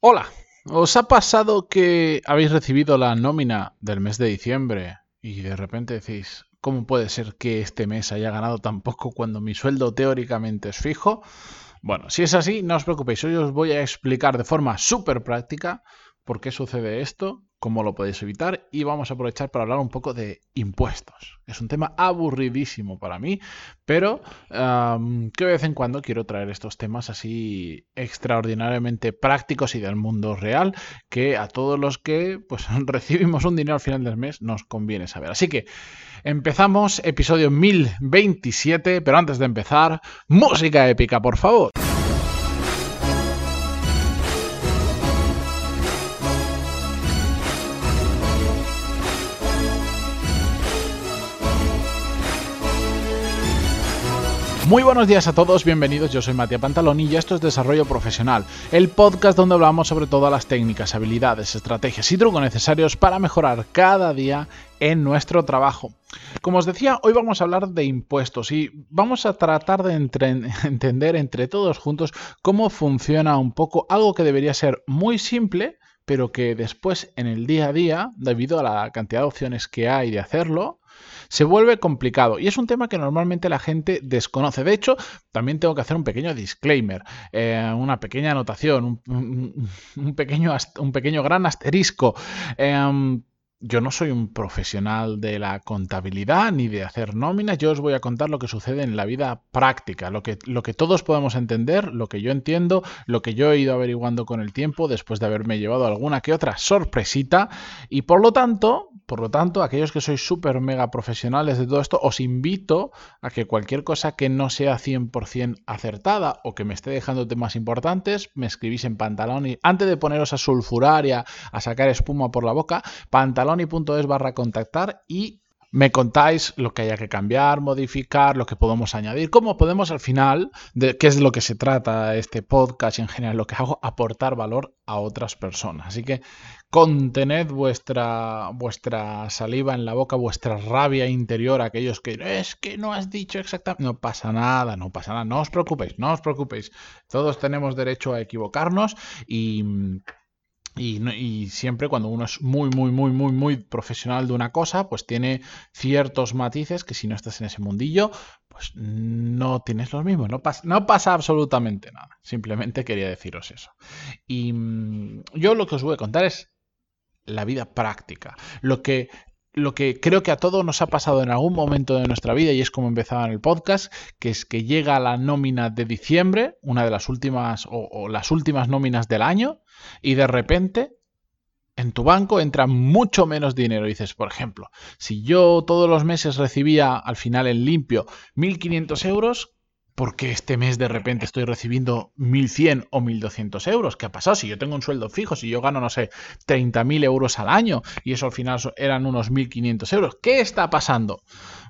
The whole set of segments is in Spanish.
Hola, ¿os ha pasado que habéis recibido la nómina del mes de diciembre y de repente decís, ¿cómo puede ser que este mes haya ganado tan poco cuando mi sueldo teóricamente es fijo? Bueno, si es así, no os preocupéis, hoy os voy a explicar de forma súper práctica por qué sucede esto cómo lo podéis evitar y vamos a aprovechar para hablar un poco de impuestos. Es un tema aburridísimo para mí, pero que de vez en cuando quiero traer estos temas así extraordinariamente prácticos y del mundo real que a todos los que pues recibimos un dinero al final del mes nos conviene saber. Así que empezamos episodio 1027, pero antes de empezar, música épica, por favor. Muy buenos días a todos, bienvenidos, yo soy Matías Pantaloni y esto es Desarrollo Profesional, el podcast donde hablamos sobre todas las técnicas, habilidades, estrategias y trucos necesarios para mejorar cada día en nuestro trabajo. Como os decía, hoy vamos a hablar de impuestos y vamos a tratar de entender entre todos juntos cómo funciona un poco algo que debería ser muy simple, pero que después en el día a día, debido a la cantidad de opciones que hay de hacerlo, se vuelve complicado y es un tema que normalmente la gente desconoce. De hecho, también tengo que hacer un pequeño disclaimer, eh, una pequeña anotación, un, pequeño, un pequeño gran asterisco. Em, yo no soy un profesional de la contabilidad ni de hacer nóminas, yo os voy a contar lo que sucede en la vida práctica, lo que, lo que todos podemos entender, lo que yo entiendo, lo que yo he ido averiguando con el tiempo después de haberme llevado alguna que otra sorpresita. Y por lo tanto, por lo tanto, aquellos que sois súper mega profesionales de todo esto, os invito a que cualquier cosa que no sea 100% acertada o que me esté dejando temas importantes, me escribís en pantalón y antes de poneros a sulfurar y a, a sacar espuma por la boca, pantalón barra contactar y me contáis lo que haya que cambiar, modificar, lo que podemos añadir, cómo podemos al final, de qué es lo que se trata este podcast y en general lo que hago, aportar valor a otras personas. Así que contened vuestra, vuestra saliva en la boca, vuestra rabia interior, aquellos que es que no has dicho exactamente, no pasa nada, no pasa nada, no os preocupéis, no os preocupéis. Todos tenemos derecho a equivocarnos y y, siempre cuando uno es muy, muy, muy, muy, muy profesional de una cosa, pues tiene ciertos matices que si no estás en ese mundillo, pues no tienes los mismos. No, pasa, no pasa absolutamente nada. Simplemente quería deciros eso. Y mm, yo lo que os voy a contar es la vida práctica. Lo que lo que creo que a todos nos ha pasado en algún momento de nuestra vida, y es como empezaba en el podcast, que es que llega la nómina de diciembre, una de las últimas o, las últimas nóminas del año, y de repente en tu banco entra mucho menos dinero. dices, por ejemplo, si yo todos los meses recibía al final en limpio 1.500 euros, porque este mes de repente estoy recibiendo 1.100 o 1.200 euros. ¿Qué ha pasado? Si yo tengo un sueldo fijo, si yo gano, no sé, 30.000 euros al año y eso al final eran unos 1.500 euros, ¿qué está pasando?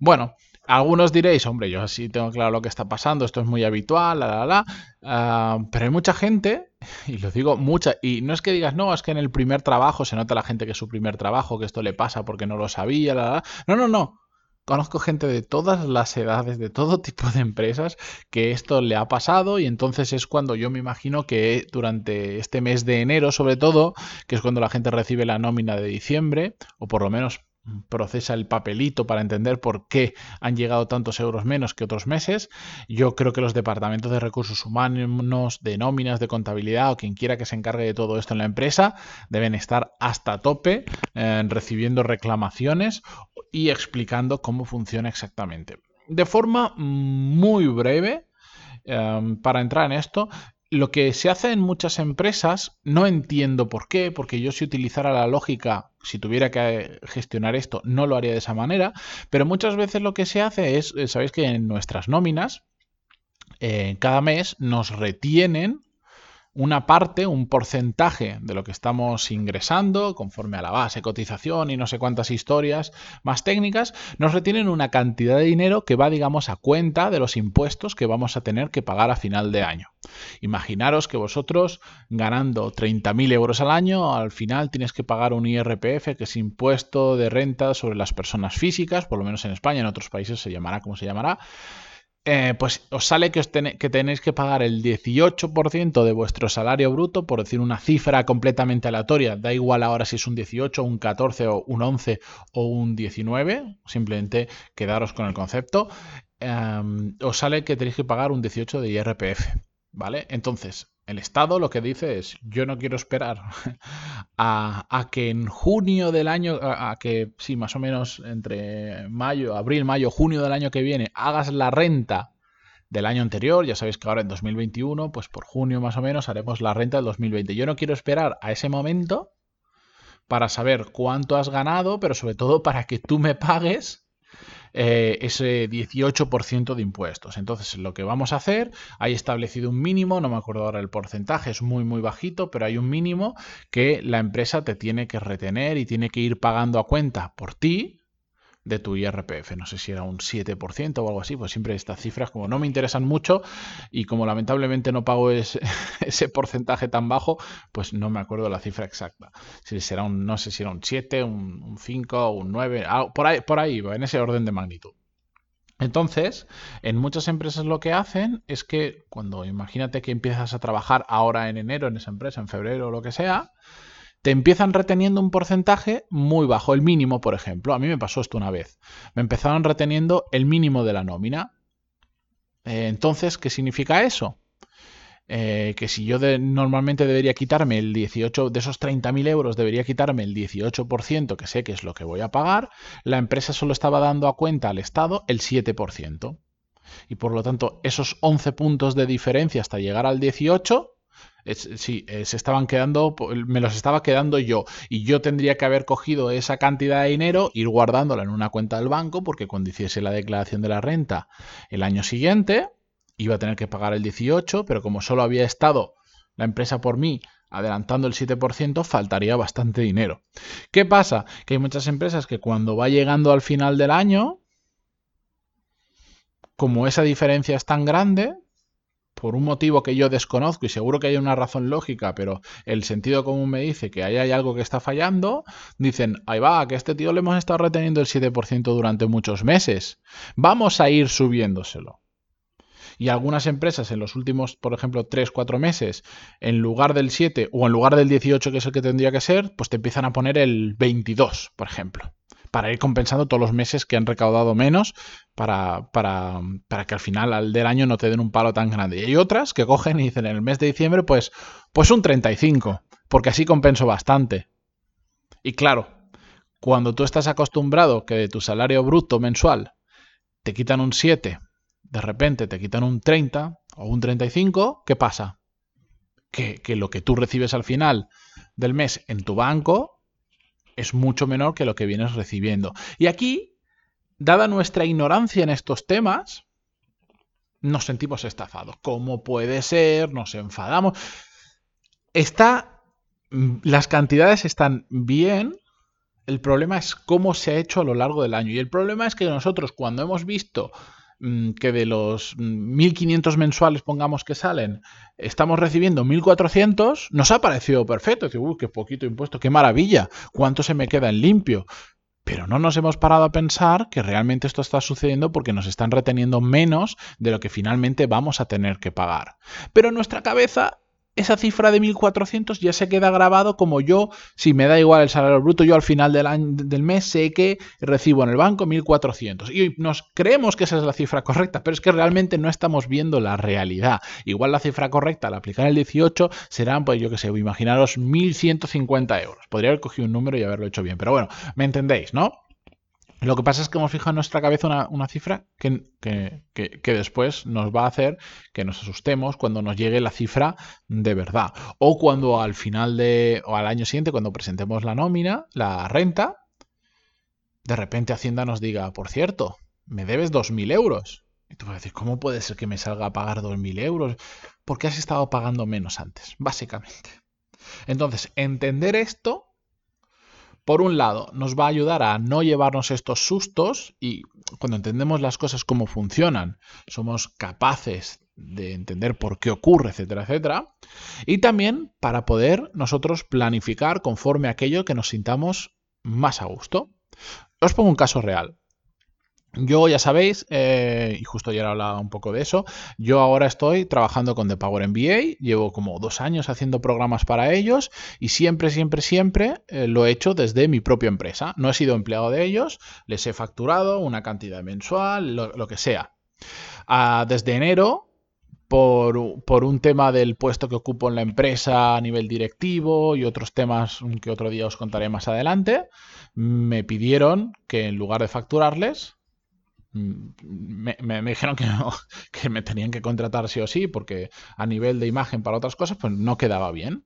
Bueno, algunos diréis, hombre, yo sí tengo claro lo que está pasando, esto es muy habitual, la, la, la, ah, pero hay mucha gente, y lo digo mucha, y no es que digas, no, es que en el primer trabajo se nota la gente que es su primer trabajo, que esto le pasa porque no lo sabía, no, no, no, conozco gente de todas las edades, de todo tipo de empresas, que esto le ha pasado y entonces es cuando yo me imagino que durante este mes de enero, sobre todo, que es cuando la gente recibe la nómina de diciembre, o por lo menos procesa el papelito para entender por qué han llegado tantos euros menos que otros meses. Yo creo que los departamentos de recursos humanos, de nóminas, de contabilidad o quien quiera que se encargue de todo esto en la empresa deben estar hasta tope eh, recibiendo reclamaciones y explicando cómo funciona exactamente. De forma muy breve, eh, para entrar en esto, lo que se hace en muchas empresas, no entiendo por qué, porque yo si utilizara la lógica, si tuviera que gestionar esto, no lo haría de esa manera, pero muchas veces lo que se hace es, eh, sabéis que en nuestras nóminas, eh, cada mes nos retienen una parte, un porcentaje de lo que estamos ingresando, conforme a la base, cotización y no sé cuántas historias más técnicas, nos retienen una cantidad de dinero que va, digamos, a cuenta de los impuestos que vamos a tener que pagar a final de año. Imaginaros que vosotros, ganando 30.000 euros al año, al final tienes que pagar un IRPF, que es impuesto de renta sobre las personas físicas, por lo menos en España, en otros países se llamará como se llamará, eh, pues os sale que, os que tenéis que pagar el 18% de vuestro salario bruto, por decir una cifra completamente aleatoria. Da igual ahora si es un 18, un 14 o un 11 o un 19, simplemente quedaros con el concepto. Em, os sale que tenéis que pagar un 18 de IRPF. ¿Vale? Entonces, el Estado lo que dice es, yo no quiero esperar a, que en junio del año, a, que sí, más o menos entre mayo, abril, mayo, junio del año que viene, hagas la renta del año anterior, ya sabéis que ahora en 2021, pues por junio más o menos haremos la renta del 2020. Yo no quiero esperar a ese momento para saber cuánto has ganado, pero sobre todo para que tú me pagues eh, ese 18% de impuestos. Entonces, lo que vamos a hacer, hay establecido un mínimo, no me acuerdo ahora el porcentaje, es muy, muy bajito, pero hay un mínimo que la empresa te tiene que retener y tiene que ir pagando a cuenta por ti de tu IRPF. No sé si era un 7% o algo así, pues siempre estas cifras como no me interesan mucho y como lamentablemente no pago ese, porcentaje tan bajo, pues no me acuerdo la cifra exacta. Si será un, no sé si era un 7, un, 5, un 9, por ahí, por ahí, en ese orden de magnitud. Entonces, en muchas empresas lo que hacen es que cuando imagínate que empiezas a trabajar ahora en enero en esa empresa, en febrero o lo que sea, te empiezan reteniendo un porcentaje muy bajo, el mínimo, por ejemplo. A mí me pasó esto una vez. Me empezaron reteniendo el mínimo de la nómina. Eh, entonces, ¿qué significa eso? Eh, que si yo normalmente debería quitarme el 18, de esos 30.000 euros debería quitarme el 18%, que sé que es lo que voy a pagar, la empresa solo estaba dando a cuenta al Estado el 7%. Y por lo tanto, esos 11 puntos de diferencia hasta llegar al 18 sí, eh, se estaban quedando, me los estaba quedando yo. Y yo tendría que haber cogido esa cantidad de dinero, ir guardándola en una cuenta del banco, porque cuando hiciese la declaración de la renta el año siguiente, iba a tener que pagar el 18, pero como solo había estado la empresa por mí adelantando el 7%, faltaría bastante dinero. ¿Qué pasa? Que hay muchas empresas que cuando va llegando al final del año, como esa diferencia es tan grande, por un motivo que yo desconozco y seguro que hay una razón lógica, pero el sentido común me dice que ahí hay algo que está fallando, dicen, ahí va, que a este tío le hemos estado reteniendo el 7% durante muchos meses. Vamos a ir subiéndoselo. Y algunas empresas en los últimos, por ejemplo, 3, 4 meses, en lugar del 7 o en lugar del 18, que es el que tendría que ser, pues te empiezan a poner el 22, por ejemplo para ir compensando todos los meses que han recaudado menos para, para, para, que al final al del año no te den un palo tan grande. Y hay otras que cogen y dicen en el mes de diciembre, pues, pues un 35, porque así compenso bastante. Y claro, cuando tú estás acostumbrado que de tu salario bruto mensual te quitan un 7, de repente te quitan un 30 o un 35, ¿qué pasa? Que, que lo que tú recibes al final del mes en tu banco es mucho menor que lo que vienes recibiendo. Y aquí, dada nuestra ignorancia en estos temas, nos sentimos estafados. ¿Cómo puede ser? Nos enfadamos. Está. Las cantidades están bien. El problema es cómo se ha hecho a lo largo del año. Y el problema es que nosotros, cuando hemos visto que de los 1.500 mensuales, pongamos que salen, estamos recibiendo 1.400, nos ha parecido perfecto. Uy, qué poquito impuesto, qué maravilla, cuánto se me queda en limpio. Pero no nos hemos parado a pensar que realmente esto está sucediendo porque nos están reteniendo menos de lo que finalmente vamos a tener que pagar. Pero en nuestra cabeza esa cifra de 1.400 ya se queda grabado como yo, si me da igual el salario bruto, yo al final del, del mes sé que recibo en el banco 1.400. Y nos creemos que esa es la cifra correcta, pero es que realmente no estamos viendo la realidad. Igual la cifra correcta al aplicar el 18 serán, pues yo que sé, imaginaros 1.150 euros. Podría haber cogido un número y haberlo hecho bien, pero bueno, me entendéis, ¿no? Lo que pasa es que hemos fijado en nuestra cabeza una, cifra que, que, después nos va a hacer que nos asustemos cuando nos llegue la cifra de verdad. O cuando al final de, o al año siguiente, cuando presentemos la nómina, la renta, de repente Hacienda nos diga, por cierto, me debes 2.000 euros. Y tú vas a decir, ¿cómo puede ser que me salga a pagar 2.000 euros? Porque has estado pagando menos antes, básicamente. Entonces, entender esto por un lado, nos va a ayudar a no llevarnos estos sustos y cuando entendemos las cosas cómo funcionan, somos capaces de entender por qué ocurre, etcétera, etcétera. Y también para poder nosotros planificar conforme a aquello que nos sintamos más a gusto. Os pongo un caso real. Yo ya sabéis, eh, y justo ayer hablaba un poco de eso, yo ahora estoy trabajando con The Power MBA, llevo como dos años haciendo programas para ellos y siempre, siempre, siempre eh, lo he hecho desde mi propia empresa. No he sido empleado de ellos, les he facturado una cantidad mensual, lo, que sea. Ah, desde enero, por, por, un tema del puesto que ocupo en la empresa a nivel directivo y otros temas que otro día os contaré más adelante, me pidieron que en lugar de facturarles, me, dijeron que, que me tenían que contratar sí o sí, porque a nivel de imagen para otras cosas, pues no quedaba bien.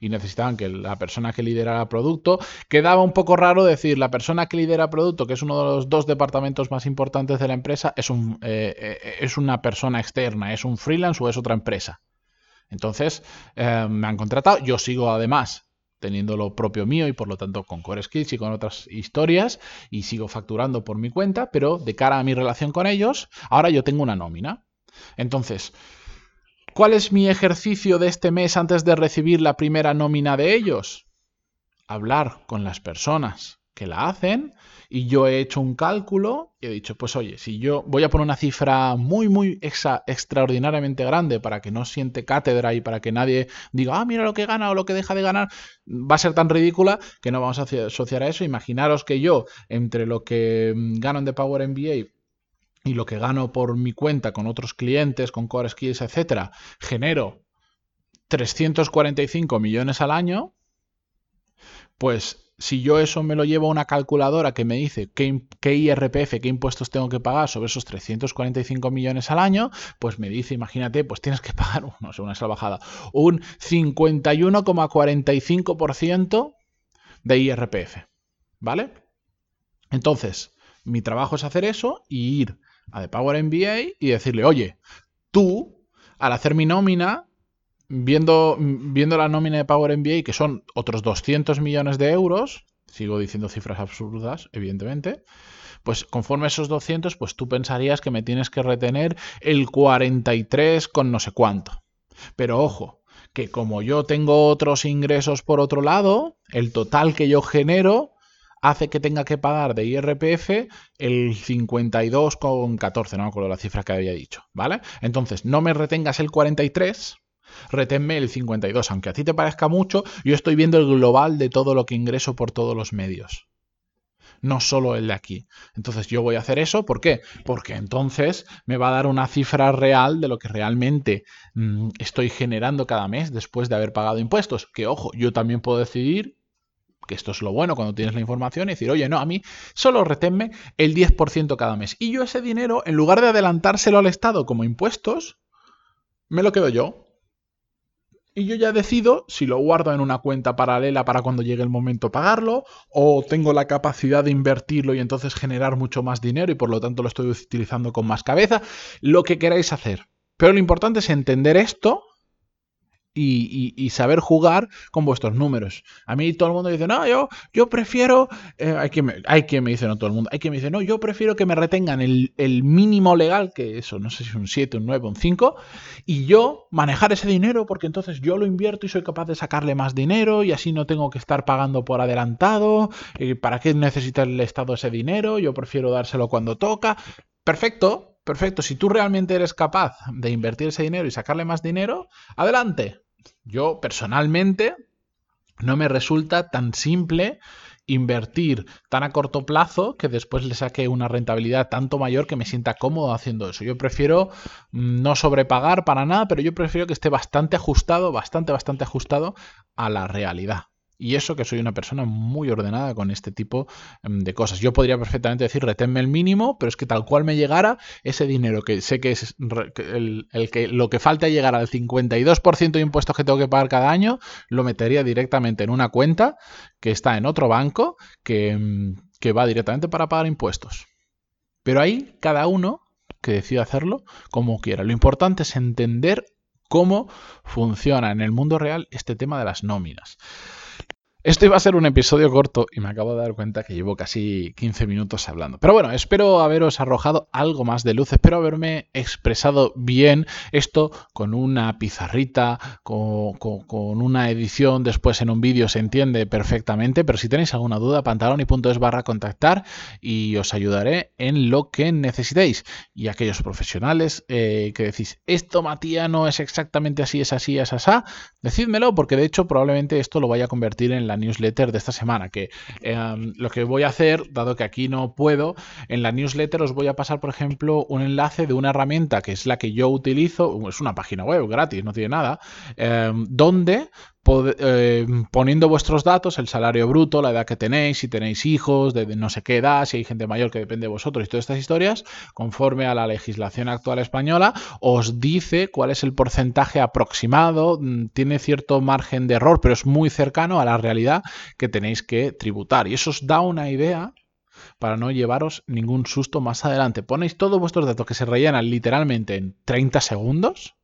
Y necesitaban que la persona que liderara producto, quedaba un poco raro decir, la persona que lidera producto, que es uno de los dos departamentos más importantes de la empresa, es, un, eh, eh, es una persona externa, es un freelance o es otra empresa. Entonces, eh, me han contratado, yo sigo además teniendo lo propio mío y por lo tanto con Core Skills y con otras historias y sigo facturando por mi cuenta, pero de cara a mi relación con ellos, ahora yo tengo una nómina. Entonces, ¿cuál es mi ejercicio de este mes antes de recibir la primera nómina de ellos? Hablar con las personas que la hacen y yo he hecho un cálculo y he dicho, pues oye, si yo voy a poner una cifra muy, muy extraordinariamente grande para que no siente cátedra y para que nadie diga, ah, mira lo que gana o lo que deja de ganar, va a ser tan ridícula que no vamos a asociar a eso. Imaginaros que yo, entre lo que mm, gano en The Power MBA y lo que gano por mi cuenta con otros clientes, con Core Skills, etcétera, genero 345 millones al año, pues si yo eso me lo llevo a una calculadora que me dice qué, IRPF, qué impuestos tengo que pagar sobre esos 345 millones al año, pues me dice, imagínate, pues tienes que pagar, no sé, una salvajada, un 51,45% de IRPF. ¿Vale? Entonces, mi trabajo es hacer eso y ir a The Power MBA y decirle, oye, tú, al hacer mi nómina, viendo, viendo la nómina de Power MBA, que son otros 200 millones de euros, sigo diciendo cifras absurdas, evidentemente, pues conforme a esos 200, pues tú pensarías que me tienes que retener el 43 con no sé cuánto. Pero ojo, que como yo tengo otros ingresos por otro lado, el total que yo genero hace que tenga que pagar de IRPF el 52,14, no me acuerdo la cifra que había dicho, ¿vale? Entonces, no me retengas el 43, retenme el 52. Aunque a ti te parezca mucho, yo estoy viendo el global de todo lo que ingreso por todos los medios. No solo el de aquí. Entonces yo voy a hacer eso. ¿Por qué? Porque entonces me va a dar una cifra real de lo que realmente mm, estoy generando cada mes después de haber pagado impuestos. Que ojo, yo también puedo decidir que esto es lo bueno cuando tienes la información y decir, oye, no, a mí solo retenme el 10% cada mes. Y yo ese dinero, en lugar de adelantárselo al Estado como impuestos, me lo quedo yo y yo ya decido si lo guardo en una cuenta paralela para cuando llegue el momento pagarlo o tengo la capacidad de invertirlo y entonces generar mucho más dinero y por lo tanto lo estoy utilizando con más cabeza, lo que queráis hacer. Pero lo importante es entender esto y, saber jugar con vuestros números. A mí todo el mundo dice, no, yo, yo prefiero, eh, hay, quien me, hay me dice, no todo el mundo, hay quien me dice, no, yo prefiero que me retengan el, el, mínimo legal, que eso, no sé si es un 7, un 9, un 5, y yo manejar ese dinero porque entonces yo lo invierto y soy capaz de sacarle más dinero y así no tengo que estar pagando por adelantado, ¿para qué necesita el Estado ese dinero? Yo prefiero dárselo cuando toca. Perfecto, Perfecto, si tú realmente eres capaz de invertir ese dinero y sacarle más dinero, adelante. Yo personalmente no me resulta tan simple invertir tan a corto plazo que después le saque una rentabilidad tanto mayor que me sienta cómodo haciendo eso. Yo prefiero mm, no sobrepagar para nada, pero yo prefiero que esté bastante ajustado, bastante, bastante ajustado a la realidad. Y eso que soy una persona muy ordenada con este tipo em, de cosas. Yo podría perfectamente decir, reténme el mínimo, pero es que tal cual me llegara ese dinero que sé que es el, que lo que falta llegar al 52% de impuestos que tengo que pagar cada año, lo metería directamente en una cuenta que está en otro banco que, em, que va directamente para pagar impuestos. Pero ahí cada uno que decida hacerlo como quiera. Lo importante es entender cómo funciona en el mundo real este tema de las nóminas. Esto iba a ser un episodio corto y me acabo de dar cuenta que llevo casi 15 minutos hablando. Pero bueno, espero haberos arrojado algo más de luz, espero haberme expresado bien esto con una pizarrita, con, una edición después en un vídeo se entiende perfectamente, pero si tenéis alguna duda, pantaloni.es barra contactar y os ayudaré en lo que necesitéis. Y aquellos profesionales eh, que decís, esto Matías no es exactamente así, es así, es así, decídmelo porque de hecho probablemente esto lo vaya a convertir en la newsletter de esta semana, que em, lo que voy a hacer, dado que aquí no puedo, en la newsletter os voy a pasar, por ejemplo, un enlace de una herramienta que es la que yo utilizo, es una página web gratis, no tiene nada, em, donde eh, poniendo vuestros datos, el salario bruto, la edad que tenéis, si tenéis hijos, de no sé qué edad, si hay gente mayor que depende de vosotros y todas estas historias, conforme a la legislación actual española, os dice cuál es el porcentaje aproximado, mm, tiene cierto margen de error, pero es muy cercano a la realidad que tenéis que tributar. Y eso os da una idea para no llevaros ningún susto más adelante. Ponéis todos vuestros datos que se rellenan literalmente en 30 segundos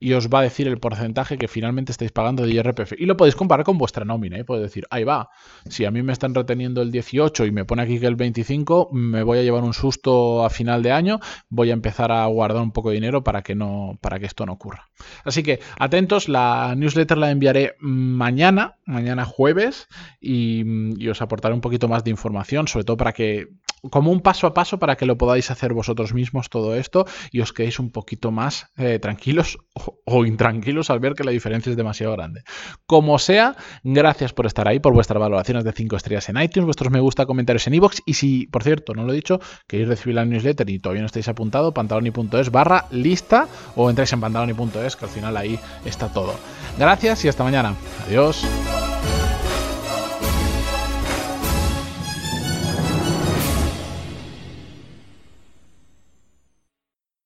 y os va a decir el porcentaje que finalmente estáis pagando de IRPF. Y lo podéis comparar con vuestra nómina. ¿eh? Podéis decir, ahí va, si a mí me están reteniendo el 18 y me pone aquí que el 25, me voy a llevar un susto a final de año, voy a empezar a guardar un poco de dinero para que, no, para que esto no ocurra. Así que atentos, la newsletter la enviaré mañana, mañana jueves, y, os aportaré un poquito más de información, sobre todo para que como un paso a paso para que lo podáis hacer vosotros mismos todo esto y os quedéis un poquito más eh, tranquilos o, intranquilos al ver que la diferencia es demasiado grande. Como sea, gracias por estar ahí, por vuestras valoraciones de 5 estrellas en iTunes, vuestros me gusta, comentarios en iVoox y si, por cierto, no lo he dicho, queréis recibir la newsletter y todavía no estáis apuntado, pantaloni.es barra lista o entráis en pantaloni.es que al final ahí está todo. Gracias y hasta mañana. Adiós.